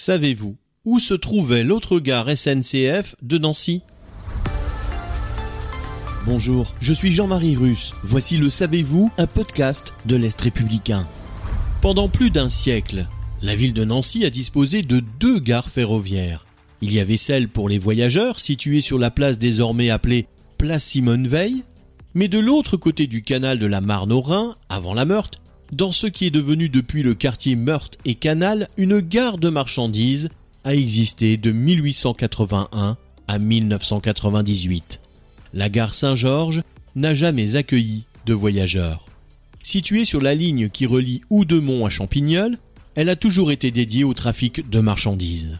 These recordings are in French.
Savez-vous où se trouvait l'autre gare SNCF de Nancy? Bonjour, je suis Jean-Marie Russe. Voici le Savez-vous, un podcast de l'Est républicain. Pendant plus d'un siècle, la ville de Nancy a disposé de deux gares ferroviaires. Il y avait celle pour les voyageurs, située sur la place désormais appelée Place Simone Veil, mais de l'autre côté du canal de la Marne au Rhin, avant la Meurthe, dans ce qui est devenu depuis le quartier Meurthe et Canal, une gare de marchandises a existé de 1881 à 1998. La gare Saint-Georges n'a jamais accueilli de voyageurs. Située sur la ligne qui relie Houdemont à Champignol, elle a toujours été dédiée au trafic de marchandises.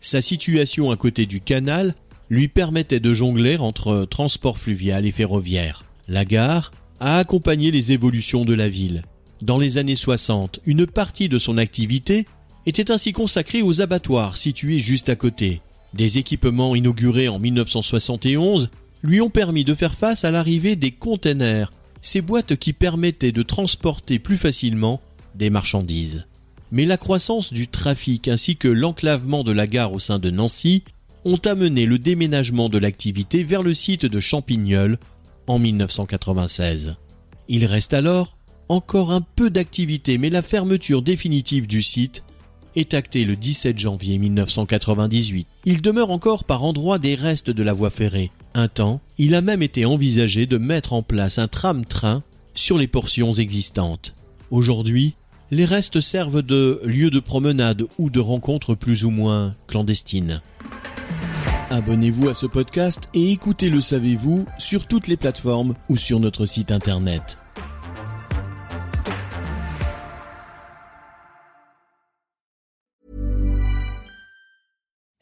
Sa situation à côté du canal lui permettait de jongler entre transport fluvial et ferroviaire. La gare a accompagné les évolutions de la ville. Dans les années 60, une partie de son activité était ainsi consacrée aux abattoirs situés juste à côté. Des équipements inaugurés en 1971 lui ont permis de faire face à l'arrivée des containers, ces boîtes qui permettaient de transporter plus facilement des marchandises. Mais la croissance du trafic ainsi que l'enclavement de la gare au sein de Nancy ont amené le déménagement de l'activité vers le site de Champignol en 1996. Il reste alors encore un peu d'activité, mais la fermeture définitive du site est actée le 17 janvier 1998. Il demeure encore par endroits des restes de la voie ferrée. Un temps, il a même été envisagé de mettre en place un tram-train sur les portions existantes. Aujourd'hui, les restes servent de lieu de promenade ou de rencontres plus ou moins clandestines. Abonnez-vous à ce podcast et écoutez Le Savez-vous sur toutes les plateformes ou sur notre site internet.